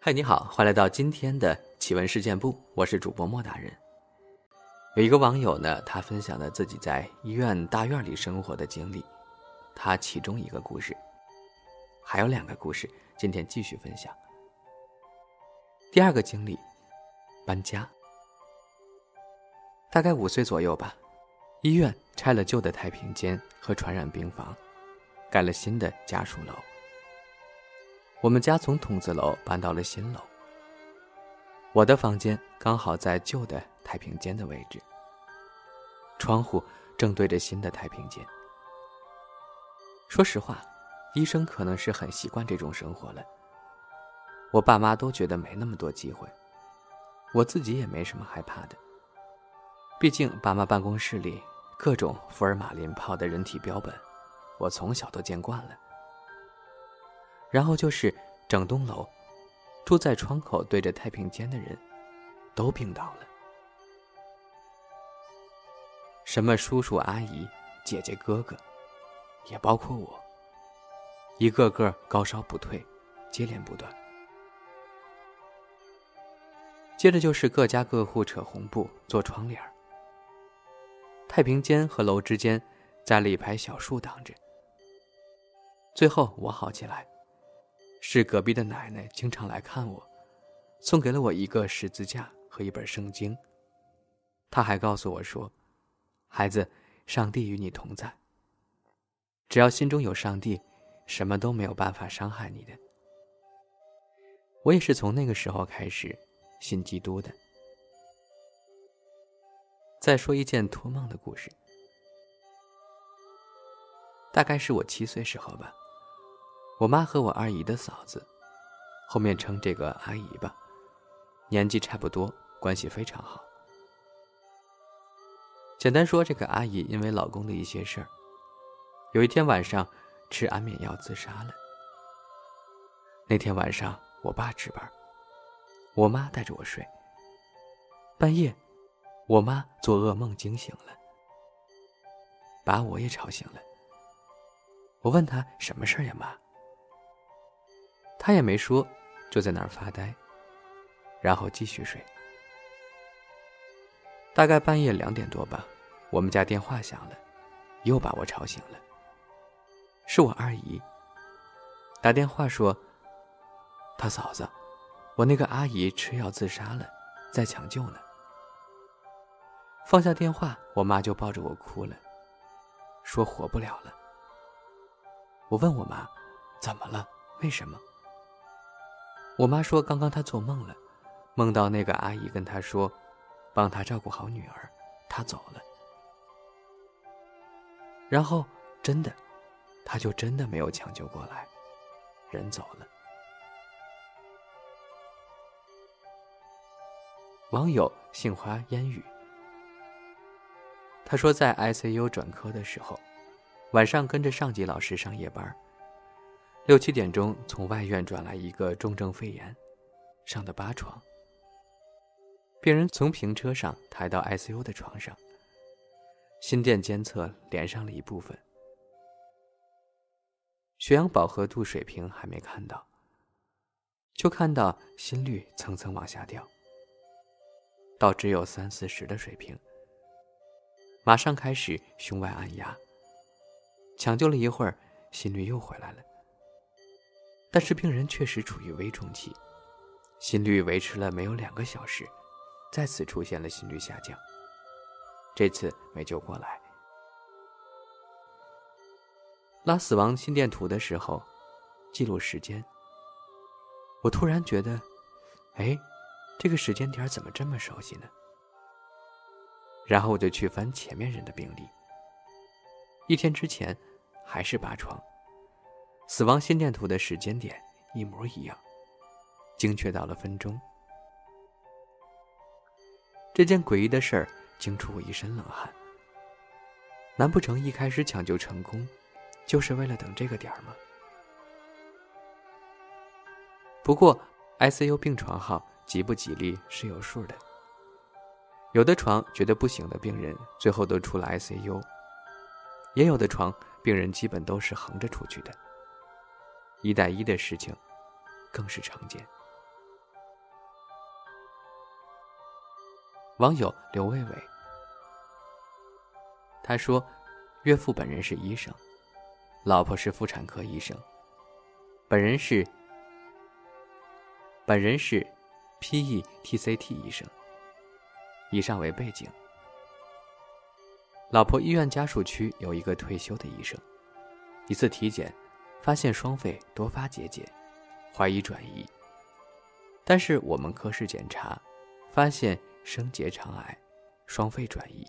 嗨，你好，欢迎来到今天的奇闻事件部，我是主播莫大人。有一个网友呢，他分享了自己在医院大院里生活的经历，他其中一个故事，还有两个故事，今天继续分享。第二个经历，搬家。大概五岁左右吧，医院拆了旧的太平间和传染病房，盖了新的家属楼。我们家从筒子楼搬到了新楼。我的房间刚好在旧的太平间的位置，窗户正对着新的太平间。说实话，医生可能是很习惯这种生活了。我爸妈都觉得没那么多机会，我自己也没什么害怕的。毕竟爸妈办公室里各种福尔马林泡的人体标本，我从小都见惯了。然后就是整栋楼，住在窗口对着太平间的人，都病倒了。什么叔叔阿姨、姐姐哥哥，也包括我，一个个高烧不退，接连不断。接着就是各家各户扯红布做窗帘太平间和楼之间栽了一排小树挡着。最后我好起来。是隔壁的奶奶经常来看我，送给了我一个十字架和一本圣经。她还告诉我说：“孩子，上帝与你同在。只要心中有上帝，什么都没有办法伤害你的。”我也是从那个时候开始信基督的。再说一件托梦的故事，大概是我七岁时候吧。我妈和我二姨的嫂子，后面称这个阿姨吧，年纪差不多，关系非常好。简单说，这个阿姨因为老公的一些事儿，有一天晚上吃安眠药自杀了。那天晚上，我爸值班，我妈带着我睡。半夜，我妈做噩梦惊醒了，把我也吵醒了。我问她什么事儿呀，妈？他也没说，就在那儿发呆，然后继续睡。大概半夜两点多吧，我们家电话响了，又把我吵醒了。是我二姨打电话说：“他嫂子，我那个阿姨吃药自杀了，在抢救呢。”放下电话，我妈就抱着我哭了，说活不了了。我问我妈：“怎么了？为什么？”我妈说：“刚刚她做梦了，梦到那个阿姨跟她说，帮她照顾好女儿，她走了。然后真的，她就真的没有抢救过来，人走了。”网友杏花烟雨，他说在 ICU 转科的时候，晚上跟着上级老师上夜班。六七点钟，从外院转来一个重症肺炎，上的八床。病人从平车上抬到 ICU 的床上，心电监测连上了一部分，血氧饱和度水平还没看到，就看到心率蹭蹭往下掉，到只有三四十的水平。马上开始胸外按压，抢救了一会儿，心率又回来了。但是病人确实处于危重期，心率维持了没有两个小时，再次出现了心率下降。这次没救过来。拉死亡心电图的时候，记录时间。我突然觉得，哎，这个时间点怎么这么熟悉呢？然后我就去翻前面人的病历。一天之前，还是八床。死亡心电图的时间点一模一样，精确到了分钟。这件诡异的事儿惊出我一身冷汗。难不成一开始抢救成功，就是为了等这个点儿吗？不过，ICU 病床号吉不吉利是有数的。有的床觉得不行的病人，最后都出了 ICU；也有的床，病人基本都是横着出去的。一带一的事情更是常见。网友刘伟伟他说岳父本人是医生老婆是妇产科医生本人是本人是 petct 医生以上为背景。老婆医院家属区有一个退休的医生一次体检发现双肺多发结节，怀疑转移。但是我们科室检查，发现。升结肠癌、双肺转移、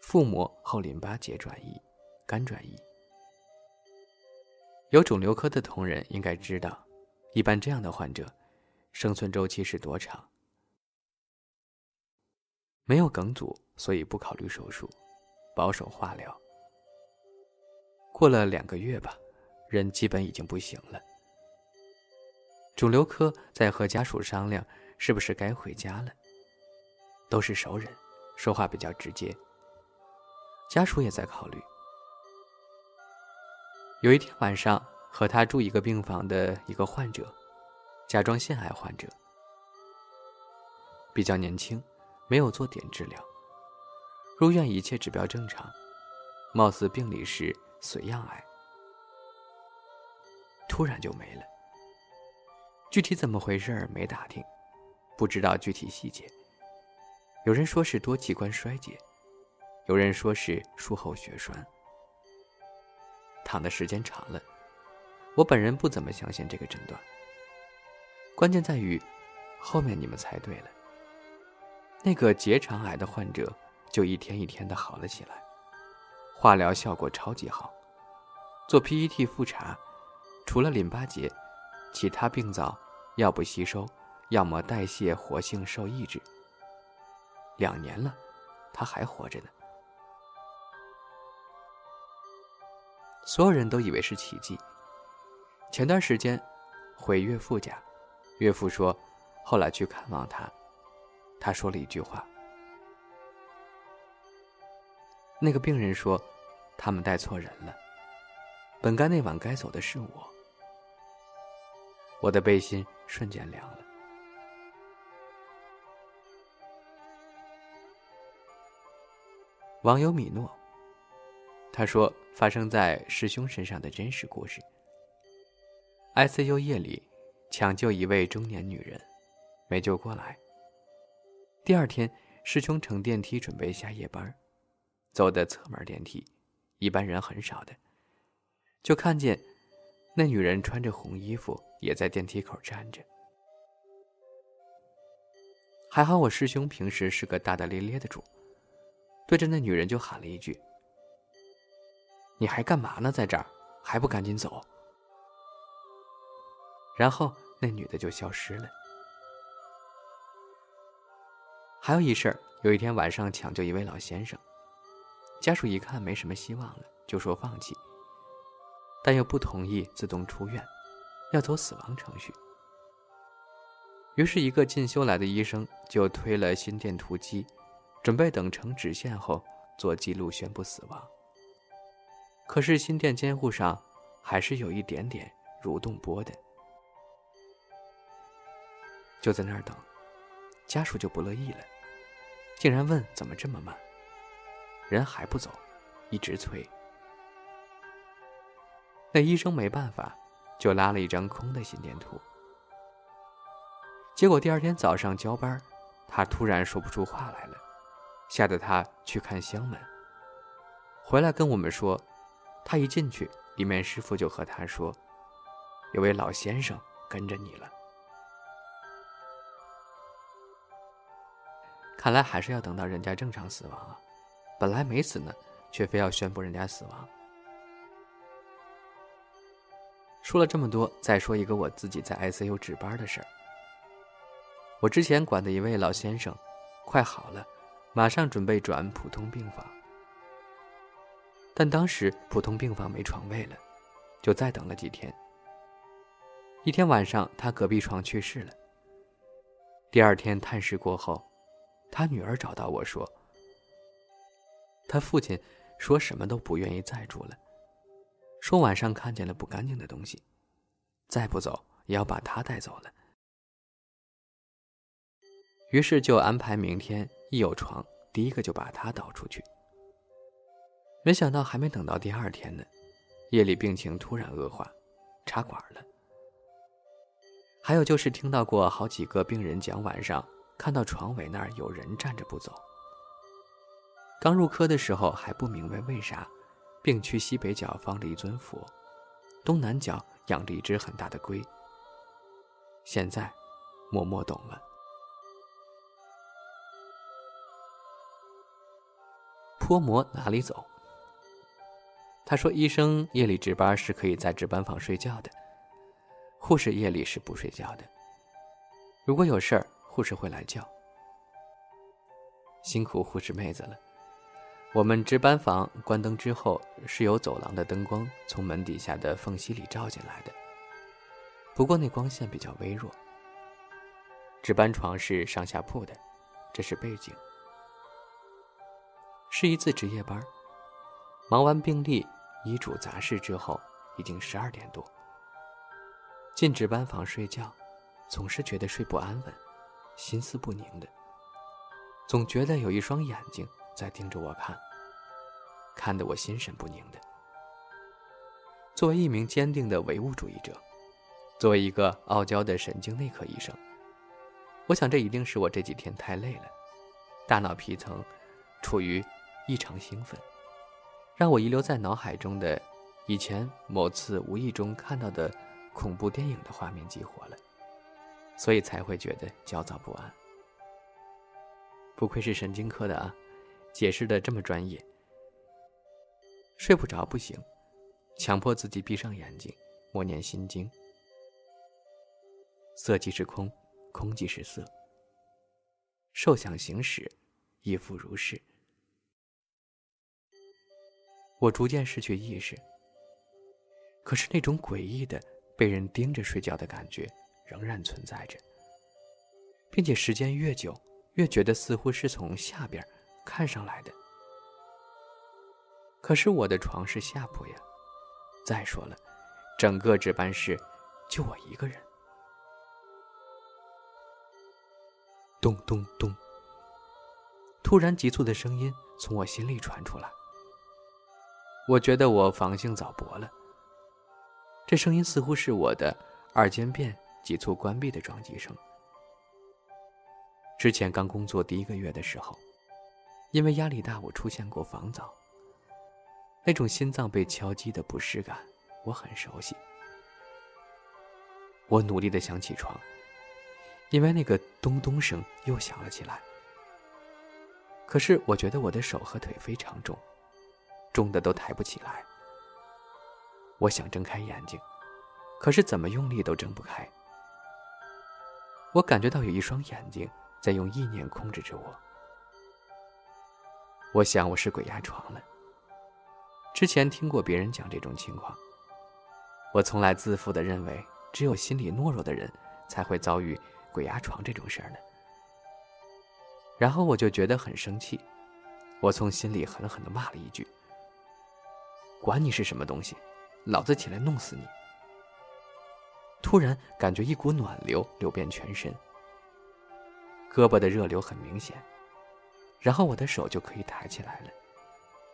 腹膜后淋巴结转移、肝转移。有肿瘤科的同仁应该知道，一般这样的患者，生存周期是多长？没有梗阻，所以不考虑手术，保守化疗。过了两个月吧，人基本已经不行了。肿瘤科在和家属商量，是不是该回家了？都是熟人，说话比较直接。家属也在考虑。有一天晚上，和他住一个病房的一个患者，甲状腺癌患者，比较年轻，没有做点治疗，入院一切指标正常，貌似病理是髓样癌，突然就没了。具体怎么回事没打听，不知道具体细节。有人说是多器官衰竭，有人说是术后血栓。躺的时间长了，我本人不怎么相信这个诊断。关键在于，后面你们猜对了，那个结肠癌的患者就一天一天的好了起来，化疗效果超级好，做 PET 复查，除了淋巴结，其他病灶要不吸收，要么代谢活性受抑制。两年了，他还活着呢。所有人都以为是奇迹。前段时间回岳父家，岳父说，后来去看望他，他说了一句话：“那个病人说，他们带错人了，本该那晚该走的是我。”我的背心瞬间凉了。网友米诺，他说：“发生在师兄身上的真实故事。ICU 夜里抢救一位中年女人，没救过来。第二天，师兄乘电梯准备下夜班，走的侧门电梯，一般人很少的，就看见那女人穿着红衣服，也在电梯口站着。还好我师兄平时是个大大咧咧的主。”对着那女人就喊了一句：“你还干嘛呢？在这儿还不赶紧走？”然后那女的就消失了。还有一事儿，有一天晚上抢救一位老先生，家属一看没什么希望了，就说放弃，但又不同意自动出院，要走死亡程序。于是，一个进修来的医生就推了心电图机。准备等成直线后做记录宣布死亡。可是心电监护上还是有一点点蠕动波的，就在那儿等，家属就不乐意了，竟然问怎么这么慢，人还不走，一直催。那医生没办法，就拉了一张空的心电图。结果第二天早上交班，他突然说不出话来了。吓得他去看箱门，回来跟我们说，他一进去，里面师傅就和他说，有位老先生跟着你了。看来还是要等到人家正常死亡啊，本来没死呢，却非要宣布人家死亡。说了这么多，再说一个我自己在 ICU 值班的事儿。我之前管的一位老先生，快好了。马上准备转普通病房，但当时普通病房没床位了，就再等了几天。一天晚上，他隔壁床去世了。第二天探视过后，他女儿找到我说：“他父亲说什么都不愿意再住了，说晚上看见了不干净的东西，再不走也要把他带走了。”于是就安排明天一有床，第一个就把他倒出去。没想到还没等到第二天呢，夜里病情突然恶化，插管了。还有就是听到过好几个病人讲，晚上看到床尾那儿有人站着不走。刚入科的时候还不明白为啥，病区西北角放着一尊佛，东南角养着一只很大的龟。现在，默默懂了。泼魔哪里走？他说：“医生夜里值班是可以在值班房睡觉的，护士夜里是不睡觉的。如果有事儿，护士会来叫。辛苦护士妹子了。”我们值班房关灯之后，是由走廊的灯光从门底下的缝隙里照进来的。不过那光线比较微弱。值班床是上下铺的，这是背景。是一次值夜班，忙完病历、医嘱、杂事之后，已经十二点多。进值班房睡觉，总是觉得睡不安稳，心思不宁的，总觉得有一双眼睛在盯着我看。看得我心神不宁的。作为一名坚定的唯物主义者，作为一个傲娇的神经内科医生，我想这一定是我这几天太累了，大脑皮层处于异常兴奋，让我遗留在脑海中的以前某次无意中看到的恐怖电影的画面激活了，所以才会觉得焦躁不安。不愧是神经科的啊，解释的这么专业。睡不着不行，强迫自己闭上眼睛，默念心经。色即是空，空即是色。受想行识，亦复如是。我逐渐失去意识，可是那种诡异的被人盯着睡觉的感觉仍然存在着，并且时间越久，越觉得似乎是从下边看上来的。可是我的床是下铺呀，再说了，整个值班室就我一个人。咚咚咚！突然急促的声音从我心里传出来，我觉得我防性早搏了。这声音似乎是我的二尖弁急促关闭的撞击声。之前刚工作第一个月的时候，因为压力大，我出现过房早。那种心脏被敲击的不适感，我很熟悉。我努力的想起床，因为那个咚咚声又响了起来。可是我觉得我的手和腿非常重，重的都抬不起来。我想睁开眼睛，可是怎么用力都睁不开。我感觉到有一双眼睛在用意念控制着我。我想我是鬼压床了。之前听过别人讲这种情况，我从来自负的认为，只有心理懦弱的人才会遭遇鬼压床这种事儿呢。然后我就觉得很生气，我从心里狠狠的骂了一句：“管你是什么东西，老子起来弄死你！”突然感觉一股暖流流遍全身，胳膊的热流很明显，然后我的手就可以抬起来了，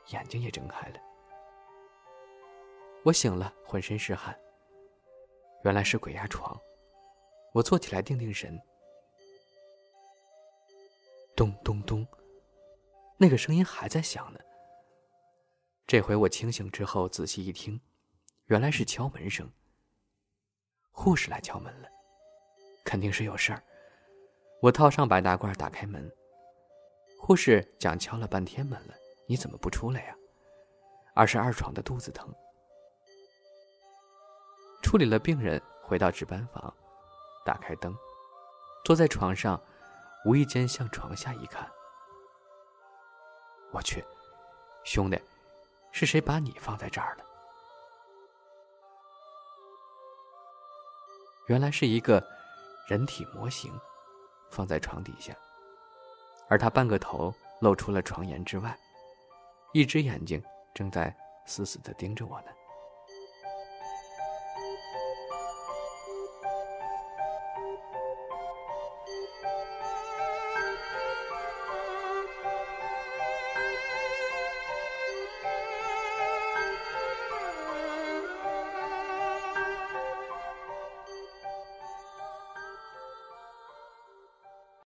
眼睛也睁开了。我醒了，浑身是汗。原来是鬼压床。我坐起来，定定神。咚咚咚，那个声音还在响呢。这回我清醒之后，仔细一听，原来是敲门声。护士来敲门了，肯定是有事儿。我套上白大褂，打开门。护士讲敲了半天门了，你怎么不出来呀？二十二床的肚子疼。处理了病人，回到值班房，打开灯，坐在床上，无意间向床下一看。我去，兄弟，是谁把你放在这儿了？原来是一个人体模型，放在床底下，而他半个头露出了床沿之外，一只眼睛正在死死地盯着我呢。